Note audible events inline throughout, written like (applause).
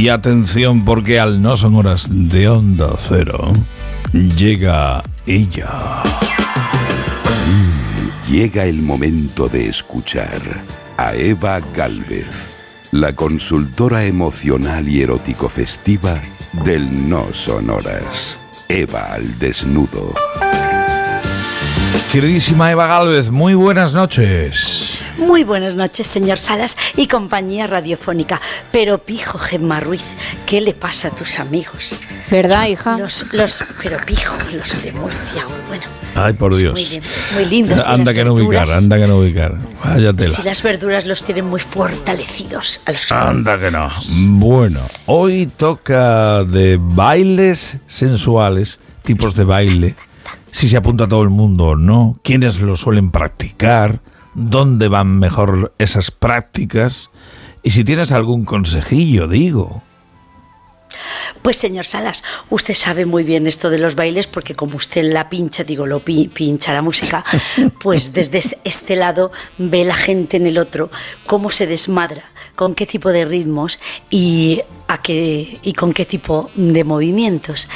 Y atención porque al no son horas de onda cero, llega ella. Mm, llega el momento de escuchar a Eva Galvez, la consultora emocional y erótico festiva del No Sonoras. Eva al desnudo. Queridísima Eva Galvez, muy buenas noches. Muy buenas noches, señor Salas y compañía radiofónica. Pero pijo, Gemma Ruiz, ¿qué le pasa a tus amigos? ¿Verdad, hija? Los, los, pero pijo, los de Murcia, bueno. Ay, por Dios. Muy, bien, muy lindos. Anda que no ubicar, anda que no ubicar. Vaya tela. Si las verduras los tienen muy fortalecidos a los Anda que no. Bueno, hoy toca de bailes sensuales, tipos de baile, si se apunta a todo el mundo o no, quiénes lo suelen practicar, dónde van mejor esas prácticas y si tienes algún consejillo, digo. Pues señor Salas, usted sabe muy bien esto de los bailes porque como usted la pincha, digo, lo pincha la música, (laughs) pues desde este lado ve la gente en el otro cómo se desmadra, con qué tipo de ritmos y, a qué, y con qué tipo de movimientos.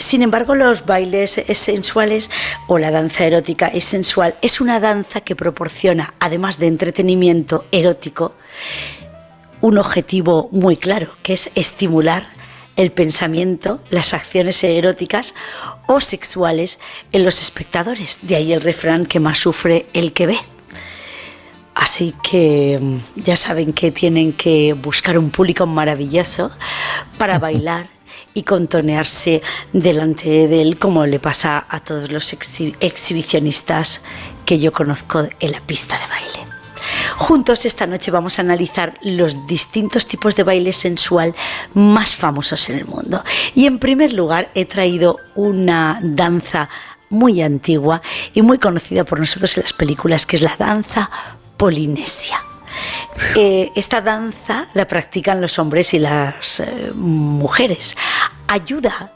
Sin embargo, los bailes sensuales o la danza erótica es sensual. Es una danza que proporciona, además de entretenimiento erótico, un objetivo muy claro, que es estimular el pensamiento, las acciones eróticas o sexuales en los espectadores. De ahí el refrán que más sufre el que ve. Así que mm, ya saben que tienen que buscar un público maravilloso para (laughs) bailar y contonearse delante de él como le pasa a todos los exhibicionistas que yo conozco en la pista de baile. Juntos esta noche vamos a analizar los distintos tipos de baile sensual más famosos en el mundo. Y en primer lugar he traído una danza muy antigua y muy conocida por nosotros en las películas, que es la danza polinesia. Eh, esta danza la practican los hombres y las eh, mujeres. Ayuda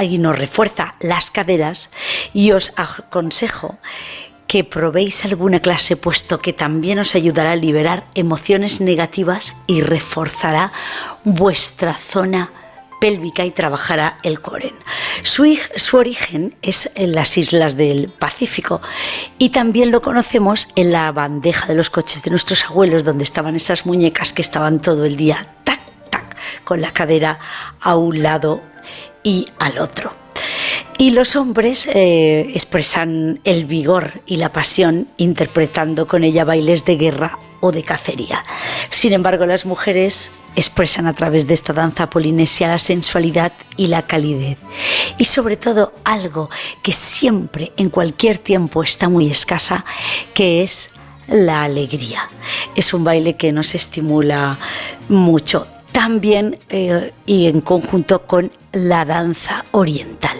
y nos refuerza las caderas y os aconsejo que probéis alguna clase puesto que también os ayudará a liberar emociones negativas y reforzará vuestra zona pélvica y trabajará el coren. Su, su, origen es en las islas del Pacífico y también lo conocemos en la bandeja de los coches de nuestros abuelos, donde estaban esas muñecas que estaban todo el día tac, tac, con la cadera a un lado y al otro. Y los hombres eh, expresan el vigor y la pasión interpretando con ella bailes de guerra o de cacería. Sin embargo, las mujeres expresan a través de esta danza polinesia la sensualidad y la calidez. Y sobre todo algo que siempre, en cualquier tiempo, está muy escasa, que es la alegría. Es un baile que nos estimula mucho también eh, y en conjunto con la danza oriental,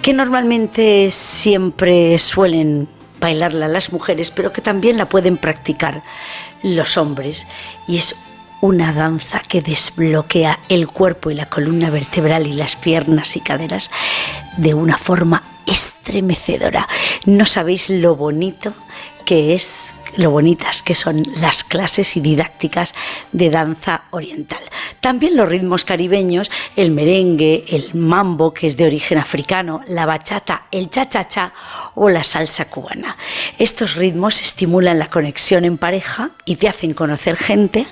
que normalmente siempre suelen bailarla las mujeres, pero que también la pueden practicar los hombres. Y es una danza que desbloquea el cuerpo y la columna vertebral y las piernas y caderas de una forma estremecedora. No sabéis lo bonito que es lo bonitas que son las clases y didácticas de danza oriental. También los ritmos caribeños, el merengue, el mambo, que es de origen africano, la bachata, el cha-cha-cha o la salsa cubana. Estos ritmos estimulan la conexión en pareja y te hacen conocer gente,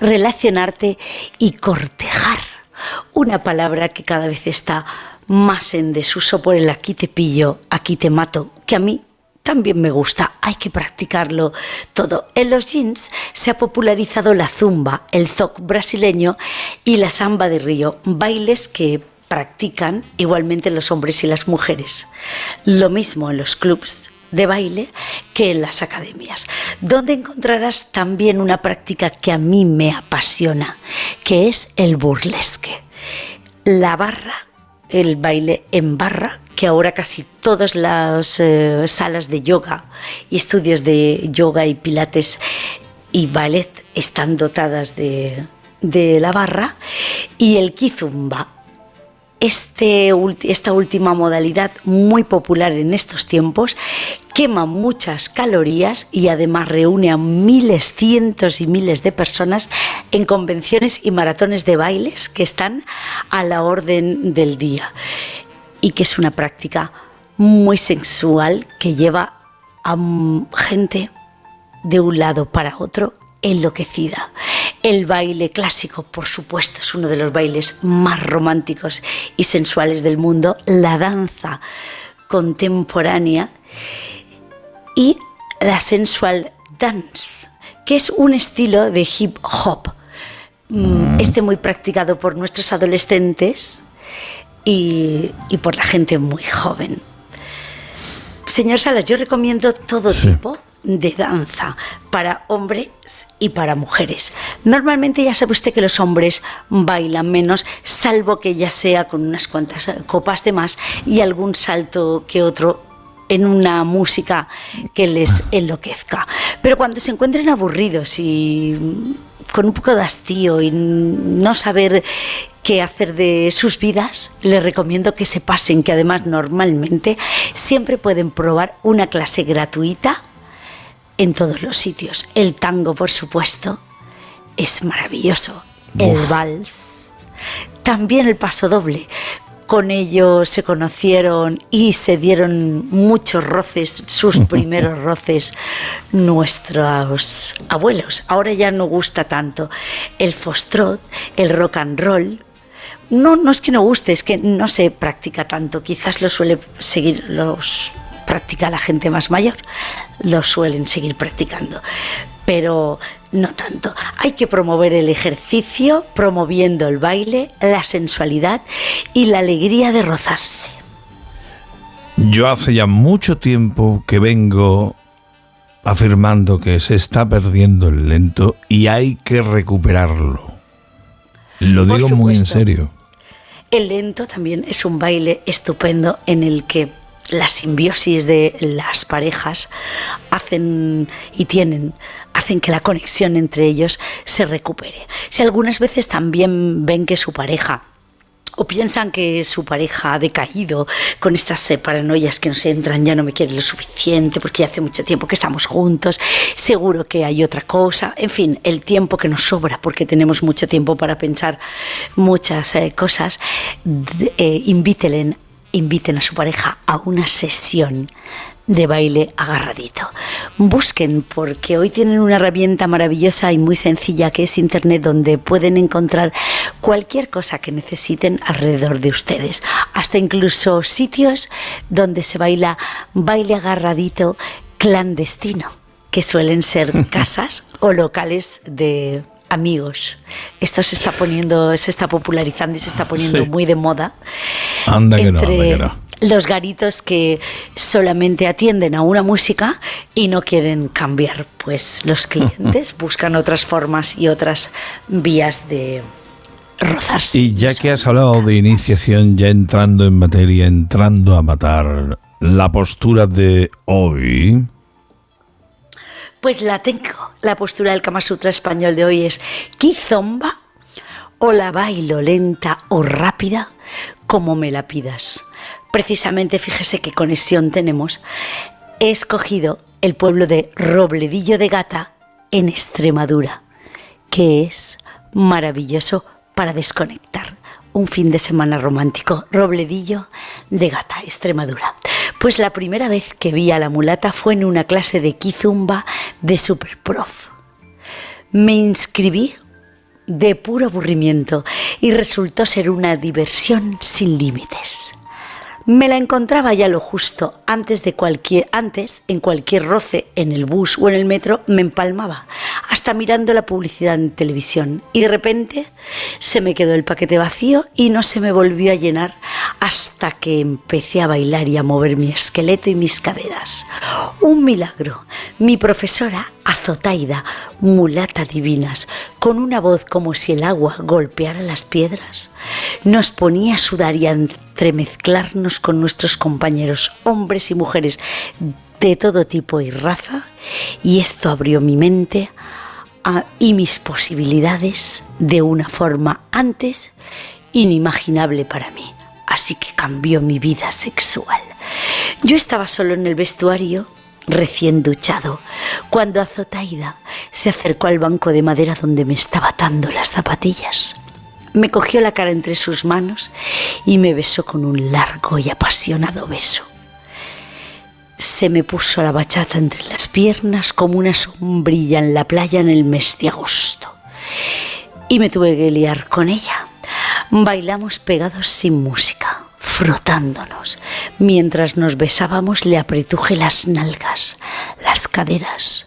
relacionarte y cortejar. Una palabra que cada vez está más en desuso por el aquí te pillo, aquí te mato, que a mí también me gusta, hay que practicarlo todo. En los jeans se ha popularizado la zumba, el zoc brasileño y la samba de río, bailes que practican igualmente los hombres y las mujeres. Lo mismo en los clubs de baile que en las academias, donde encontrarás también una práctica que a mí me apasiona, que es el burlesque. La barra el baile en barra, que ahora casi todas las eh, salas de yoga y estudios de yoga y pilates y ballet están dotadas de, de la barra, y el kizumba. este, esta última modalidad muy popular en estos tiempos quema muchas calorías y además reúne a miles, cientos y miles de personas en convenciones y maratones de bailes que están a la orden del día y que es una práctica muy sexual que lleva a gente de un lado para otro enloquecida. El baile clásico, por supuesto, es uno de los bailes más románticos y sensuales del mundo. La danza contemporánea y la sensual dance, que es un estilo de hip hop. Mm, mm. Este muy practicado por nuestros adolescentes y, por la gente muy joven. Señor Salas, yo recomiendo todo tipo de danza para hombres y para mujeres. Normalmente ya sabe usted que los hombres bailan menos, salvo que ya sea con unas cuantas copas de más y algún salto que otro en una música que les enloquezca. Pero cuando se encuentren aburridos y con un poco de hastío y no saber qué hacer de sus vidas, les recomiendo que se pasen, que además normalmente siempre pueden probar una clase gratuita en todos los sitios. El tango, por supuesto, es maravilloso. El vals. También el paso doble. Con ello se conocieron y se dieron muchos roces, sus (laughs) primeros roces, nuestros abuelos. Ahora ya no gusta tanto el fostrot, el rock and roll. No, no es que no guste, es que no se practica tanto. Quizás lo suele seguir los practica la gente más mayor, lo suelen seguir practicando. Pero no tanto. Hay que promover el ejercicio, promoviendo el baile, la sensualidad y la alegría de rozarse. Yo hace ya mucho tiempo que vengo afirmando que se está perdiendo el lento y hay que recuperarlo. Lo digo muy en serio. El lento también es un baile estupendo en el que la simbiosis de las parejas hacen y tienen hacen que la conexión entre ellos se recupere. Si algunas veces también ven que su pareja o piensan que su pareja ha decaído con estas eh, paranoias que nos entran, ya no me quiere lo suficiente porque ya hace mucho tiempo que estamos juntos, seguro que hay otra cosa, en fin, el tiempo que nos sobra porque tenemos mucho tiempo para pensar muchas eh, cosas, eh, invítelen inviten a su pareja a una sesión de baile agarradito. Busquen porque hoy tienen una herramienta maravillosa y muy sencilla que es Internet donde pueden encontrar cualquier cosa que necesiten alrededor de ustedes. Hasta incluso sitios donde se baila baile agarradito clandestino, que suelen ser (laughs) casas o locales de amigos. Esto se está poniendo, se está popularizando y se está poniendo muy de moda. Anda que entre no, Los garitos que solamente atienden a una música y no quieren cambiar, pues los clientes (laughs) buscan otras formas y otras vías de rozarse. Y ya que has hablado de iniciación, ya entrando en materia, entrando a matar, la postura de hoy pues la tengo. La postura del Kama Sutra español de hoy es Kizomba o la bailo lenta o rápida como me la pidas. Precisamente fíjese qué conexión tenemos. He escogido el pueblo de Robledillo de Gata en Extremadura, que es maravilloso para desconectar. Un fin de semana romántico, Robledillo de Gata, Extremadura. Pues la primera vez que vi a la mulata fue en una clase de Kizumba de Superprof. Me inscribí de puro aburrimiento y resultó ser una diversión sin límites. Me la encontraba ya lo justo. Antes de cualquier, antes, en cualquier roce, en el bus o en el metro, me empalmaba, hasta mirando la publicidad en televisión. Y de repente se me quedó el paquete vacío y no se me volvió a llenar hasta que empecé a bailar y a mover mi esqueleto y mis caderas. Un milagro. Mi profesora, Azotaida, mulata divinas, con una voz como si el agua golpeara las piedras, nos ponía a sudar y a entremezclarnos con nuestros compañeros, hombres y mujeres de todo tipo y raza, y esto abrió mi mente y mis posibilidades de una forma antes inimaginable para mí. así que cambió mi vida sexual. Yo estaba solo en el vestuario, recién duchado, cuando Azotaida se acercó al banco de madera donde me estaba atando las zapatillas. Me cogió la cara entre sus manos y me besó con un largo y apasionado beso. Se me puso la bachata entre las piernas como una sombrilla en la playa en el mes de agosto. Y me tuve que liar con ella. Bailamos pegados sin música, frotándonos. Mientras nos besábamos le apretuje las nalgas, las caderas,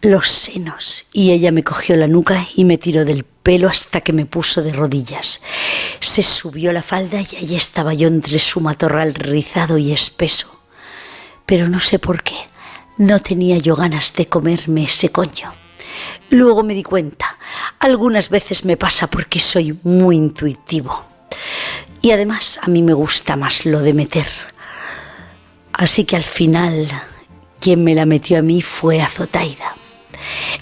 los senos y ella me cogió la nuca y me tiró del pelo hasta que me puso de rodillas. Se subió la falda y allí estaba yo entre su matorral rizado y espeso. Pero no sé por qué, no tenía yo ganas de comerme ese coño. Luego me di cuenta, algunas veces me pasa porque soy muy intuitivo. Y además a mí me gusta más lo de meter. Así que al final quien me la metió a mí fue Azotaida.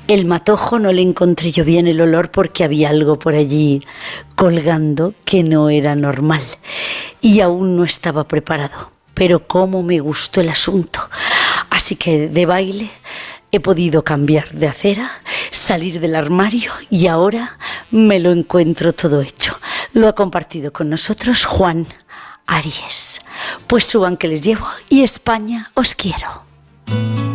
El matojo no le encontré yo bien el olor porque había algo por allí colgando que no era normal y aún no estaba preparado. Pero cómo me gustó el asunto. Así que de baile he podido cambiar de acera, salir del armario y ahora me lo encuentro todo hecho lo ha compartido con nosotros Juan Aries. Pues suban que les llevo y España os quiero.